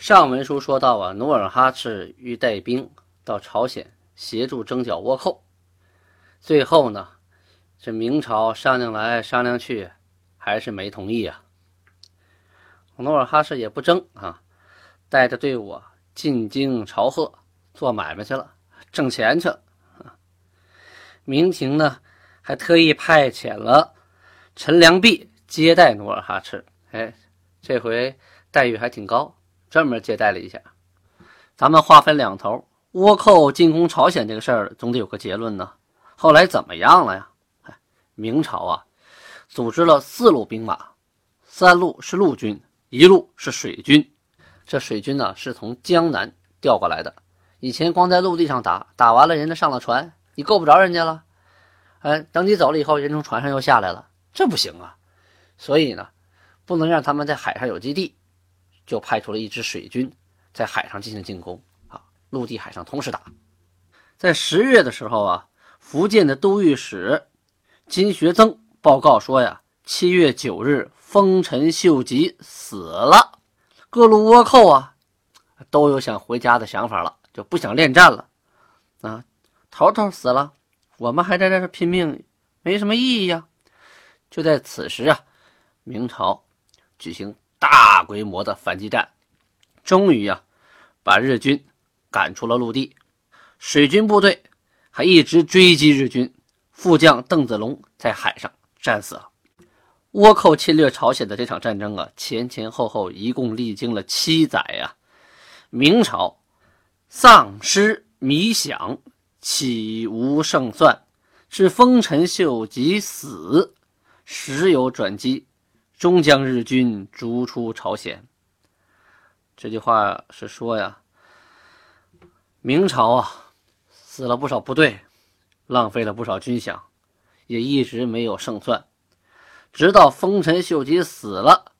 上文书说到啊，努尔哈赤欲带兵到朝鲜协助征剿倭寇，最后呢，这明朝商量来商量去，还是没同意啊。努尔哈赤也不争啊，带着队伍进京朝贺，做买卖去了，挣钱去了。明廷呢，还特意派遣了陈良弼接待努尔哈赤，哎，这回待遇还挺高。专门接待了一下，咱们话分两头。倭寇进攻朝鲜这个事儿，总得有个结论呢。后来怎么样了呀？明朝啊，组织了四路兵马，三路是陆军，一路是水军。这水军呢，是从江南调过来的。以前光在陆地上打，打完了人家上了船，你够不着人家了。哎，等你走了以后，人从船上又下来了，这不行啊。所以呢，不能让他们在海上有基地。就派出了一支水军，在海上进行进攻啊，陆地海上同时打。在十月的时候啊，福建的都御史金学增报告说呀，七月九日，丰臣秀吉死了。各路倭寇啊，都有想回家的想法了，就不想恋战了啊。头头死了，我们还在这拼命，没什么意义呀。就在此时啊，明朝举行。大规模的反击战，终于啊，把日军赶出了陆地。水军部队还一直追击日军，副将邓子龙在海上战死了。倭寇侵略朝鲜的这场战争啊，前前后后一共历经了七载呀。明朝丧失迷想，岂无胜算？是丰臣秀吉死，时有转机。终将日军逐出朝鲜。这句话是说呀，明朝啊，死了不少部队，浪费了不少军饷，也一直没有胜算。直到丰臣秀吉死了，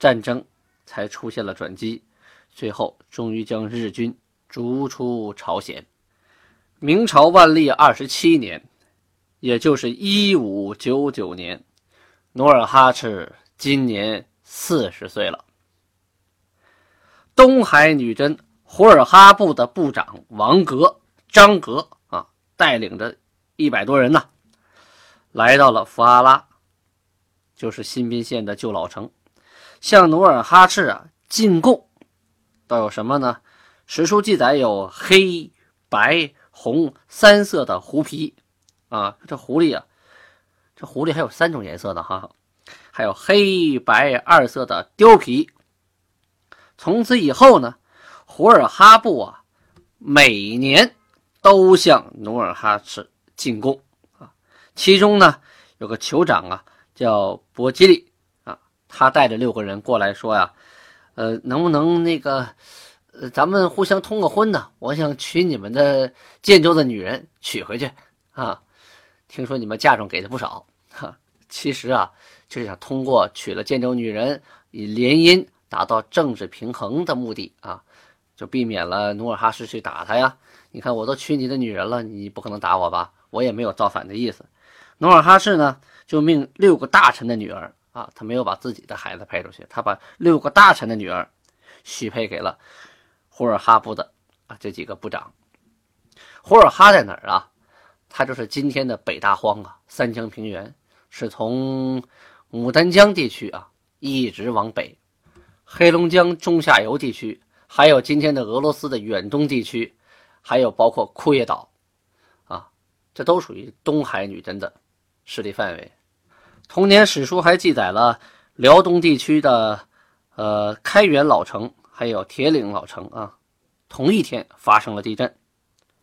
战争才出现了转机，最后终于将日军逐出朝鲜。明朝万历二十七年，也就是一五九九年，努尔哈赤。今年四十岁了。东海女真胡尔哈部的部长王格、张格啊，带领着一百多人呢，来到了福阿拉，就是新宾县的旧老城，向努尔哈赤啊进贡。都有什么呢？史书记载有黑、白、红三色的狐皮啊，这狐狸啊，这狐狸还有三种颜色的哈。还有黑白二色的貂皮。从此以后呢，胡尔哈布啊，每年都向努尔哈赤进贡啊。其中呢，有个酋长啊，叫博吉利啊，他带着六个人过来说呀，呃，能不能那个，呃，咱们互相通个婚呢？我想娶你们的建州的女人娶回去啊。听说你们嫁妆给的不少哈。其实啊。就想通过娶了建州女人，以联姻达到政治平衡的目的啊，就避免了努尔哈赤去打他呀。你看，我都娶你的女人了，你不可能打我吧？我也没有造反的意思。努尔哈赤呢，就命六个大臣的女儿啊，他没有把自己的孩子配出去，他把六个大臣的女儿许配给了胡尔哈部的啊这几个部长。胡尔哈在哪儿啊？他就是今天的北大荒啊，三江平原是从。牡丹江地区啊，一直往北，黑龙江中下游地区，还有今天的俄罗斯的远东地区，还有包括库页岛，啊，这都属于东海女真的势力范围。同年史书还记载了辽东地区的，呃，开元老城还有铁岭老城啊，同一天发生了地震，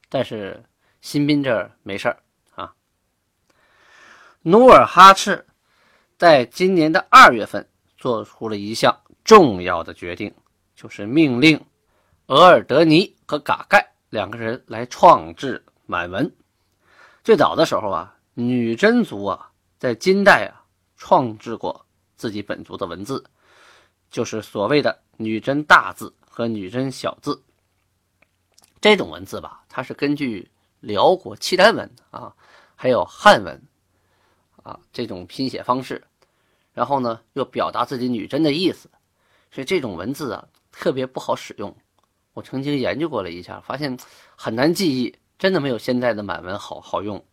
但是新宾这儿没事儿啊。努尔哈赤。在今年的二月份，做出了一项重要的决定，就是命令额尔德尼和嘎盖两个人来创制满文。最早的时候啊，女真族啊，在金代啊，创制过自己本族的文字，就是所谓的女真大字和女真小字。这种文字吧，它是根据辽国契丹文啊，还有汉文。啊，这种拼写方式，然后呢，又表达自己女真的意思，所以这种文字啊，特别不好使用。我曾经研究过了一下，发现很难记忆，真的没有现在的满文好好用。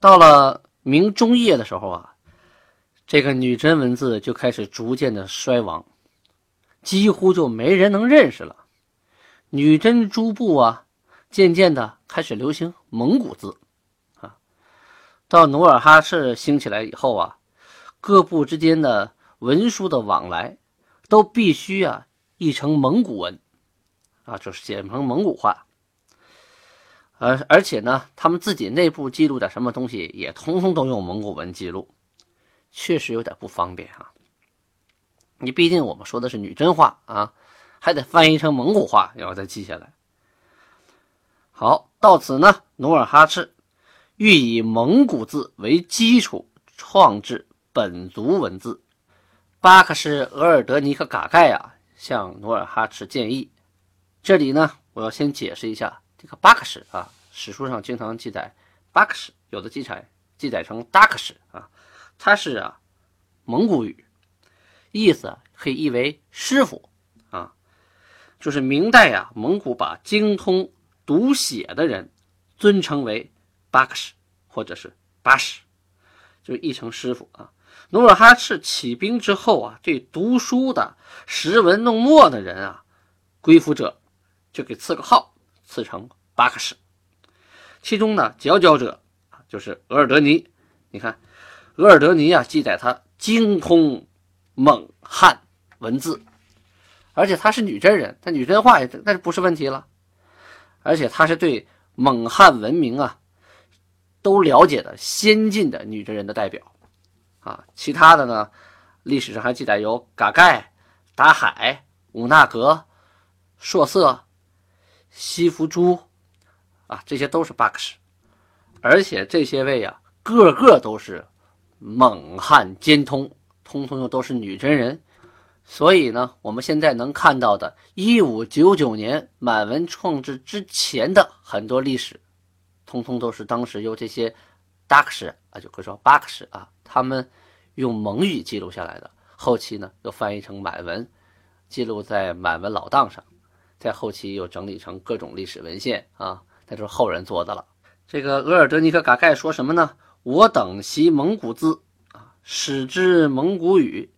到了明中叶的时候啊，这个女真文字就开始逐渐的衰亡，几乎就没人能认识了。女真诸部啊，渐渐的开始流行蒙古字啊。到努尔哈赤兴起来以后啊，各部之间的文书的往来都必须啊译成蒙古文啊，就是写成蒙古话。而而且呢，他们自己内部记录点什么东西，也通通都用蒙古文记录，确实有点不方便啊。你毕竟我们说的是女真话啊，还得翻译成蒙古话，然后再记下来。好，到此呢，努尔哈赤欲以蒙古字为基础，创制本族文字。巴克什额尔德尼克嘎盖啊，向努尔哈赤建议。这里呢，我要先解释一下。这个巴克什啊，史书上经常记载巴克什，有的记载记载成达克什啊，它是啊蒙古语，意思可以译为师傅啊，就是明代啊蒙古把精通读写的人尊称为巴克什或者是巴什，就译成师傅啊。努尔哈赤起兵之后啊，对读书的识文弄墨的人啊，归附者就给赐个号。赐成巴克什，其中呢佼佼者就是额尔德尼。你看，额尔德尼啊记载他精通蒙汉文字，而且他是女真人，他女真话也那就不是问题了。而且他是对蒙汉文明啊都了解的先进的女真人的代表啊。其他的呢，历史上还记载有嘎盖、达海、五纳格、硕色。西弗珠，啊，这些都是巴克什，而且这些位啊，个个都是蒙汉兼通，通通又都是女真人，所以呢，我们现在能看到的1599年满文创制之前的很多历史，通通都是当时由这些达克什啊，就可以说巴克什啊，他们用蒙语记录下来的，后期呢又翻译成满文，记录在满文老档上。在后期又整理成各种历史文献啊，那就是后人做的了。这个额尔德尼克嘎盖说什么呢？我等习蒙古字啊，使之蒙古语。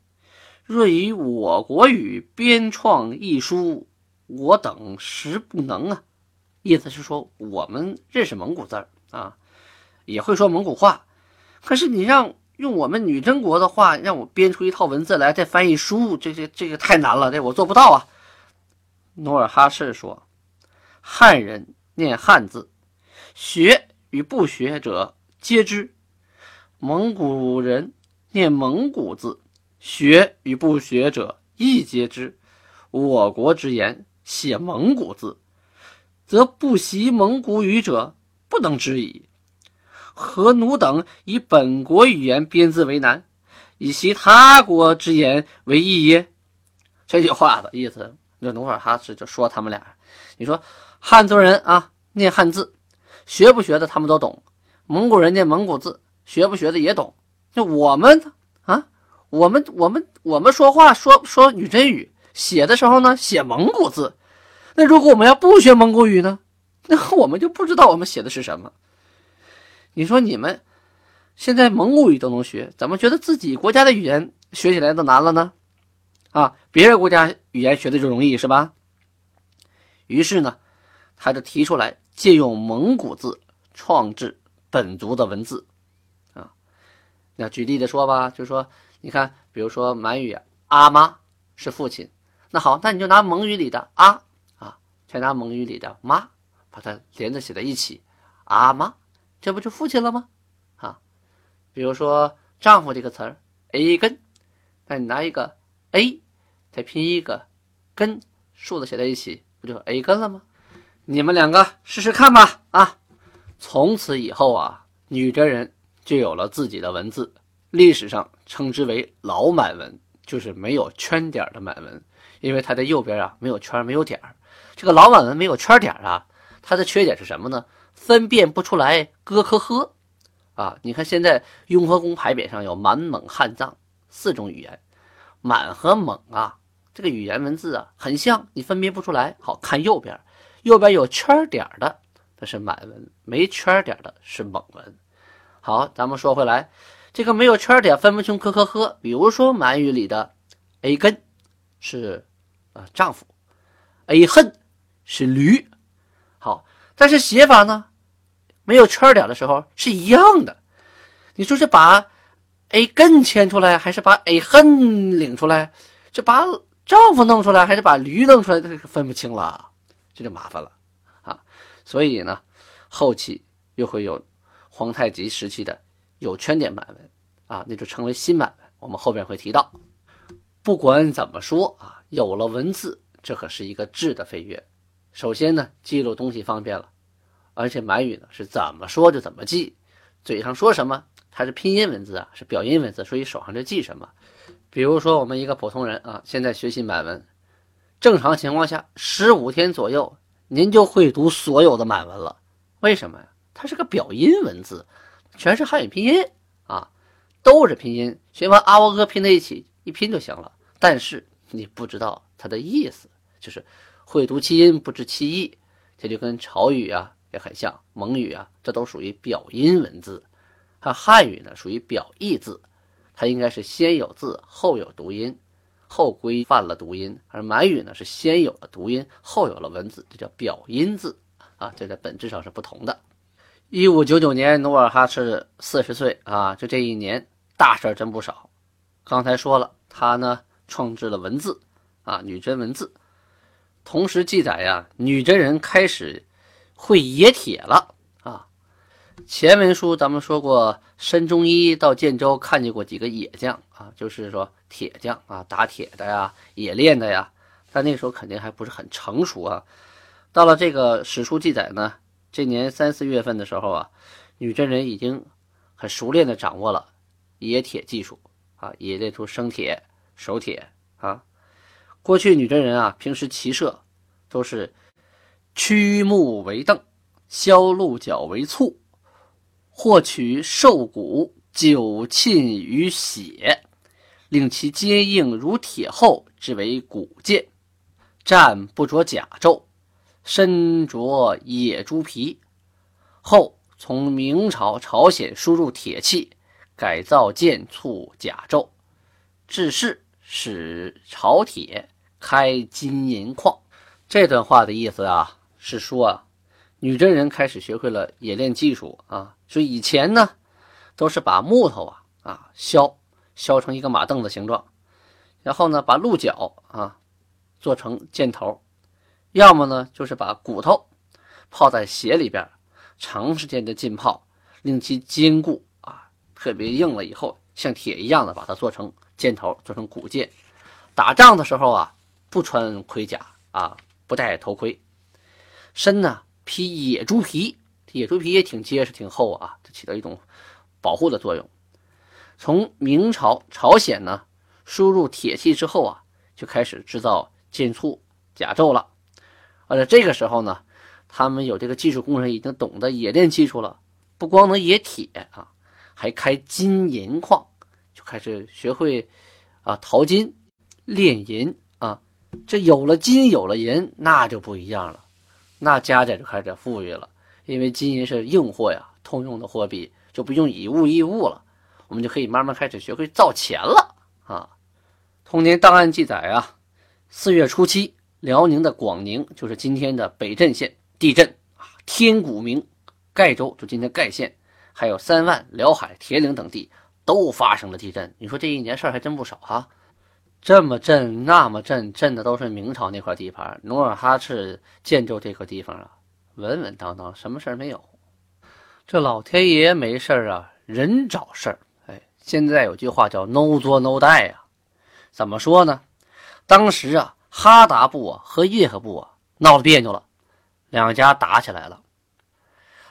若以我国语编创一书，我等实不能啊。意思是说，我们认识蒙古字儿啊，也会说蒙古话，可是你让用我们女真国的话，让我编出一套文字来再翻译书，这这这个太难了，这我做不到啊。努尔哈赤说：“汉人念汉字，学与不学者皆知；蒙古人念蒙古字，学与不学者亦皆知。我国之言写蒙古字，则不习蒙古语者不能知矣。何奴等以本国语言编字为难，以其他国之言为易耶？”这句话的意思。那努尔哈赤就说他们俩，你说汉族人啊念汉字，学不学的他们都懂；蒙古人念蒙古字，学不学的也懂。那我们啊，我们我们我们说话说说女真语，写的时候呢写蒙古字。那如果我们要不学蒙古语呢，那我们就不知道我们写的是什么。你说你们现在蒙古语都能学，怎么觉得自己国家的语言学起来都难了呢？啊，别的国家语言学的就容易是吧？于是呢，他就提出来借用蒙古字创制本族的文字。啊，那举例子说吧，就说你看，比如说满语阿妈是父亲，那好，那你就拿蒙语里的阿啊，再拿蒙语里的妈，把它连着写在一起，阿妈，这不就父亲了吗？啊，比如说丈夫这个词儿 a 根，那你拿一个。a，再拼一个根，数字写在一起，不就 a 根了吗？你们两个试试看吧。啊，从此以后啊，女真人就有了自己的文字，历史上称之为老满文，就是没有圈点的满文，因为它的右边啊没有圈没有点。这个老满文没有圈点啊，它的缺点是什么呢？分辨不出来哥和呵。啊，你看现在雍和宫牌匾上有满蒙汉藏四种语言。满和蒙啊，这个语言文字啊很像，你分辨不出来。好看右边，右边有圈点的，那是满文；没圈点的是蒙文。好，咱们说回来，这个没有圈点分不清科科呵。比如说满语里的 “a 根”是啊丈夫，“a 恨”是驴。好，但是写法呢，没有圈点的时候是一样的。你说是把 “a 根”牵出来，还是把 “a 恨”领出来？这把丈夫弄出来，还是把驴弄出来？这分不清了，这就麻烦了啊！所以呢，后期又会有皇太极时期的有圈点满文啊，那就称为新满文。我们后边会提到。不管怎么说啊，有了文字，这可是一个质的飞跃。首先呢，记录东西方便了，而且满语呢是怎么说就怎么记，嘴上说什么，它是拼音文字啊，是表音文字，所以手上就记什么。比如说，我们一个普通人啊，现在学习满文，正常情况下十五天左右，您就会读所有的满文了。为什么呀？它是个表音文字，全是汉语拼音啊，都是拼音，学完阿喔哥拼在一起，一拼就行了。但是你不知道它的意思，就是会读其音不知其意，这就跟潮语啊也很像，蒙语啊，这都属于表音文字，它汉语呢属于表意字。它应该是先有字后有读音，后规范了读音；而满语呢是先有了读音后有了文字，这叫表音字啊，这在本质上是不同的。一五九九年，努尔哈赤四十岁啊，就这一年大事真不少。刚才说了，他呢创制了文字啊，女真文字，同时记载呀，女真人开始会冶铁了啊。前文书咱们说过，申中一到建州看见过几个冶匠啊，就是说铁匠啊，打铁的呀，冶炼的呀。但那时候肯定还不是很成熟啊。到了这个史书记载呢，这年三四月份的时候啊，女真人已经很熟练的掌握了冶铁技术啊，冶炼出生铁、熟铁啊。过去女真人啊，平时骑射都是曲木为凳，削鹿角为醋。或取兽骨久浸于血，令其坚硬如铁后，之为骨剑。战不着甲胄，身着野猪皮。后从明朝、朝鲜输入铁器，改造剑、簇甲胄，制式使朝铁开金银矿。这段话的意思啊，是说啊。女真人开始学会了冶炼技术啊，所以以前呢，都是把木头啊啊削削成一个马凳子形状，然后呢把鹿角啊做成箭头，要么呢就是把骨头泡在血里边，长时间的浸泡，令其坚固啊，特别硬了以后像铁一样的把它做成箭头，做成骨剑。打仗的时候啊，不穿盔甲啊，不戴头盔，身呢。披野猪皮，野猪皮也挺结实、挺厚啊，它起到一种保护的作用。从明朝、朝鲜呢输入铁器之后啊，就开始制造剑簇、甲胄了。而且这个时候呢，他们有这个技术工人已经懂得冶炼技术了，不光能冶铁啊，还开金银矿，开始学会啊淘金、炼银啊。这有了金，有了银，那就不一样了。那家家就开始富裕了，因为金银是硬货呀，通用的货币就不用以物易物了，我们就可以慢慢开始学会造钱了啊。通年档案记载啊，四月初七，辽宁的广宁，就是今天的北镇县地震啊，天鼓鸣，盖州就今天盖县，还有三万、辽海、铁岭等地都发生了地震。你说这一年事儿还真不少哈。这么震那么震，震的都是明朝那块地盘。努尔哈赤建州这个地方啊，稳稳当当，什么事儿没有。这老天爷没事儿啊，人找事儿。哎，现在有句话叫 “no 作 no die” 呀，怎么说呢？当时啊，哈达部啊和叶赫部啊闹别扭了，两家打起来了。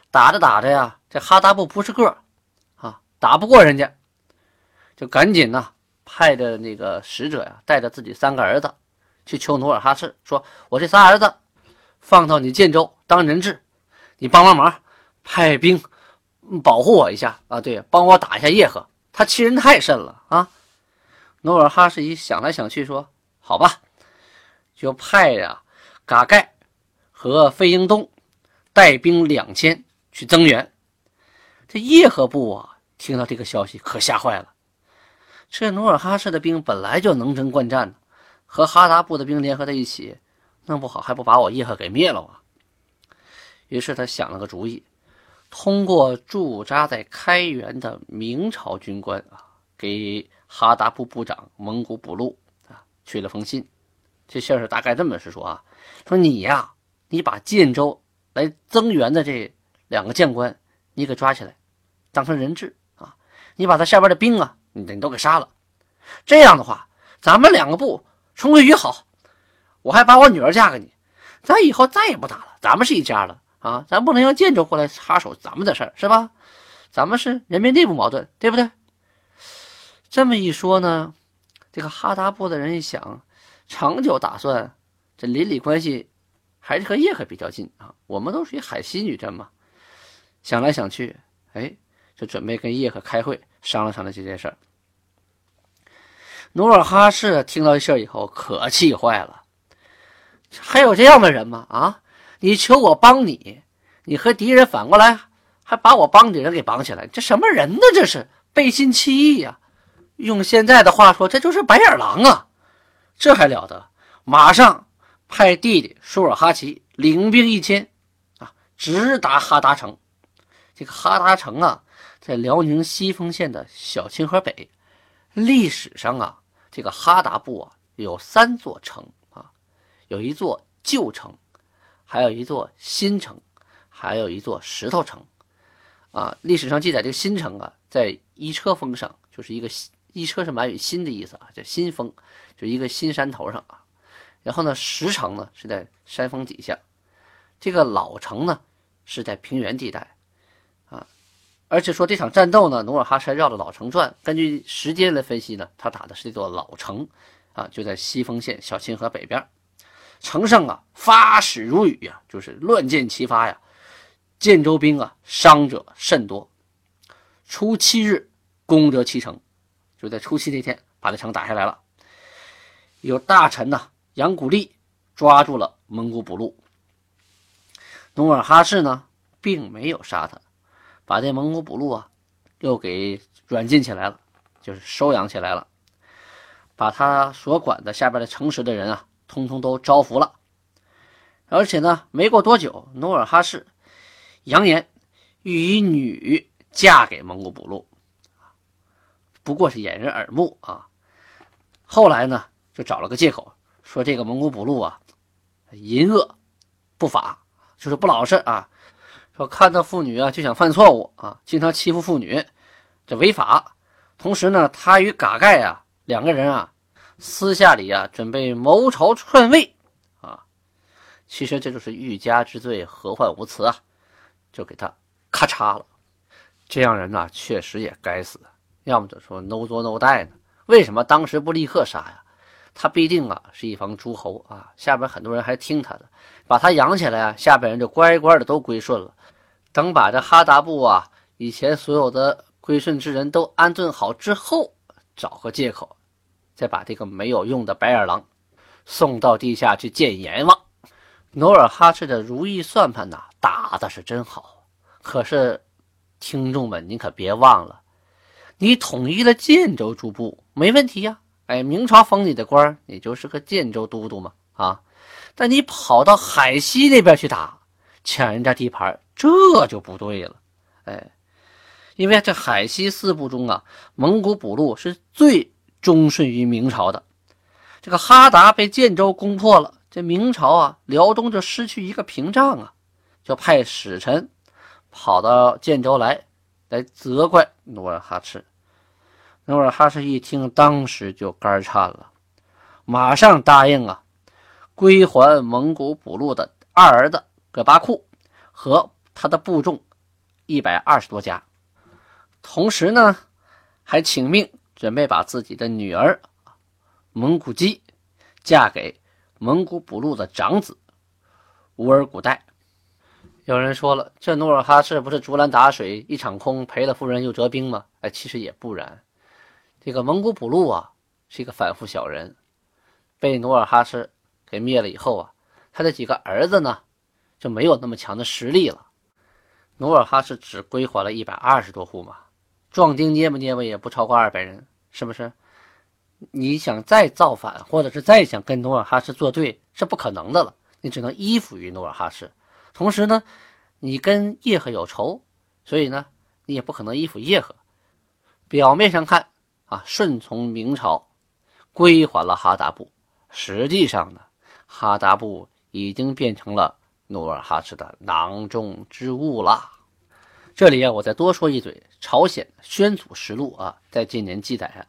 打着打着呀，这哈达部不是个啊，打不过人家，就赶紧呐。派的那个使者呀，带着自己三个儿子去求努尔哈赤，说：“我这仨儿子放到你建州当人质，你帮帮忙，派兵保护我一下啊！对，帮我打一下叶赫，他欺人太甚了啊！”努尔哈赤一想来想去，说：“好吧，就派呀嘎盖和费英东带兵两千去增援。这叶赫部啊，听到这个消息可吓坏了。这努尔哈赤的兵本来就能征惯战和哈达部的兵联合在一起，弄不好还不把我叶赫给灭了啊！于是他想了个主意，通过驻扎在开原的明朝军官啊，给哈达部部长蒙古补路啊去了封信。这信是大概这么是说啊，说你呀，你把建州来增援的这两个将官，你给抓起来，当成人质啊！你把他下边的兵啊，你你都给杀了。这样的话，咱们两个部重归于好。我还把我女儿嫁给你，咱以后再也不打了，咱们是一家了啊！咱不能让建州过来插手咱们的事儿，是吧？咱们是人民内部矛盾，对不对？这么一说呢，这个哈达部的人一想。长久打算，这邻里关系还是和叶赫比较近啊。我们都属于海西女真嘛。想来想去，哎，就准备跟叶赫开会商量商量这件事儿。努尔哈赤听到这事以后，可气坏了。还有这样的人吗？啊，你求我帮你，你和敌人反过来还把我帮的人给绑起来，这什么人呢？这是背信弃义呀！用现在的话说，这就是白眼狼啊！这还了得！马上派弟弟舒尔哈齐领兵一千，啊，直达哈达城。这个哈达城啊，在辽宁西丰县的小清河北。历史上啊，这个哈达布啊有三座城啊，有一座旧城，还有一座新城，还有一座石头城。啊，历史上记载，这个新城啊，在一车峰上，就是一个一车是满语“新”的意思啊，叫新峰。就一个新山头上啊，然后呢，石城呢是在山峰底下，这个老城呢是在平原地带，而且说这场战斗呢，努尔哈赤绕着老城转，根据时间来分析呢，他打的是这座老城啊，就在西丰县小清河北边，城上啊发矢如雨呀，就是乱箭齐发呀，建州兵啊伤者甚多，初七日攻得其城，就在初七那天把这城打下来了。有大臣呐，杨古立抓住了蒙古补路。努尔哈赤呢，并没有杀他，把这蒙古补路啊，又给软禁起来了，就是收养起来了，把他所管的下边的城池的人啊，通通都招服了。而且呢，没过多久，努尔哈赤扬言欲以女嫁给蒙古补路，不过是掩人耳目啊。后来呢？就找了个借口，说这个蒙古补路啊，淫恶不法，就是不老实啊。说看到妇女啊就想犯错误啊，经常欺负妇女，这违法。同时呢，他与嘎盖啊两个人啊，私下里啊准备谋朝篡位啊。其实这就是欲加之罪，何患无辞啊，就给他咔嚓了。这样人呢，确实也该死。要么就说 no 作 no 带呢？为什么当时不立刻杀呀？他必定啊是一方诸侯啊，下边很多人还听他的，把他养起来啊，下边人就乖乖的都归顺了。等把这哈达部啊以前所有的归顺之人都安顿好之后，找个借口，再把这个没有用的白眼狼送到地下去见阎王。努尔哈赤的如意算盘呐打的是真好，可是听众们您可别忘了，你统一了建州诸部没问题呀。哎，明朝封你的官你就是个建州都督嘛，啊！但你跑到海西那边去打，抢人家地盘，这就不对了。哎，因为这海西四部中啊，蒙古补路是最忠顺于明朝的。这个哈达被建州攻破了，这明朝啊，辽东就失去一个屏障啊，就派使臣跑到建州来，来责怪努尔哈赤。努尔哈赤一听，当时就肝颤了，马上答应啊，归还蒙古补路的二儿子葛巴库和他的部众一百二十多家，同时呢，还请命准备把自己的女儿蒙古姬嫁给蒙古补路的长子乌尔古代。有人说了，这努尔哈赤不是竹篮打水一场空，赔了夫人又折兵吗？哎，其实也不然。这个蒙古补路啊，是一个反复小人，被努尔哈赤给灭了以后啊，他的几个儿子呢就没有那么强的实力了。努尔哈赤只归还了一百二十多户嘛，壮丁捏吧捏吧也不超过二百人，是不是？你想再造反，或者是再想跟努尔哈赤作对，是不可能的了。你只能依附于努尔哈赤。同时呢，你跟叶赫有仇，所以呢，你也不可能依附叶赫。表面上看啊，顺从明朝，归还了哈达部，实际上呢，哈达部已经变成了努尔哈赤的囊中之物了。这里啊，我再多说一嘴，朝鲜宣祖实录啊，在近年记载啊。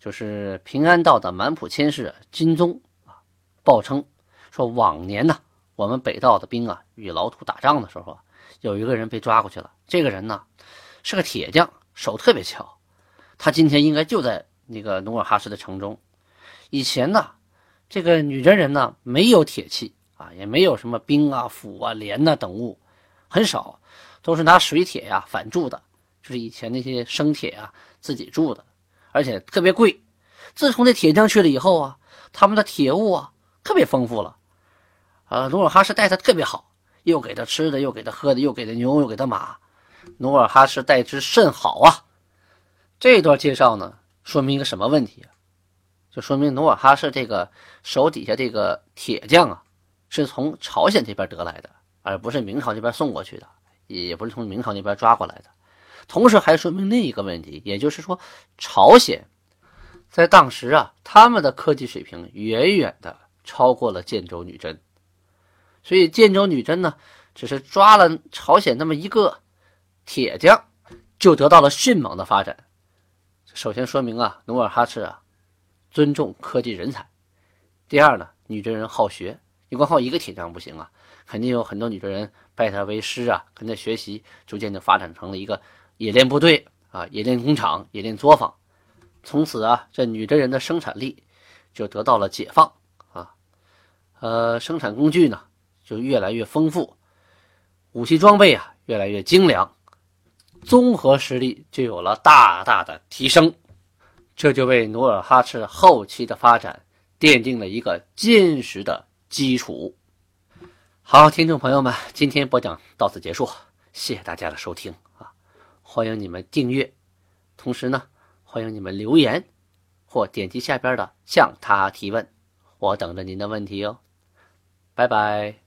就是平安道的满浦千世金宗啊，报称说，往年呢，我们北道的兵啊与老土打仗的时候，有一个人被抓过去了。这个人呢是个铁匠，手特别巧。他今天应该就在那个努尔哈赤的城中。以前呢，这个女真人呢没有铁器啊，也没有什么兵啊、斧啊、镰呐等物，很少，都是拿水铁呀反铸的，就是以前那些生铁啊自己铸的。而且特别贵。自从这铁匠去了以后啊，他们的铁物啊特别丰富了。呃，努尔哈赤待他特别好，又给他吃的，又给他喝的，又给他牛，又给他马。努尔哈赤待之甚好啊。这段介绍呢，说明一个什么问题啊？就说明努尔哈赤这个手底下这个铁匠啊，是从朝鲜这边得来的，而不是明朝这边送过去的，也不是从明朝那边抓过来的。同时还说明另一个问题，也就是说，朝鲜在当时啊，他们的科技水平远远的超过了建州女真，所以建州女真呢，只是抓了朝鲜那么一个铁匠，就得到了迅猛的发展。首先说明啊，努尔哈赤啊，尊重科技人才；第二呢，女真人好学，你光靠一个铁匠不行啊，肯定有很多女真人拜他为师啊，跟他学习，逐渐就发展成了一个。冶炼部队啊，冶炼工厂，冶炼作坊，从此啊，这女真人的生产力就得到了解放啊，呃，生产工具呢就越来越丰富，武器装备啊越来越精良，综合实力就有了大大的提升，这就为努尔哈赤后期的发展奠定了一个坚实的基础。好，听众朋友们，今天播讲到此结束，谢谢大家的收听啊。欢迎你们订阅，同时呢，欢迎你们留言或点击下边的向他提问，我等着您的问题哦。拜拜。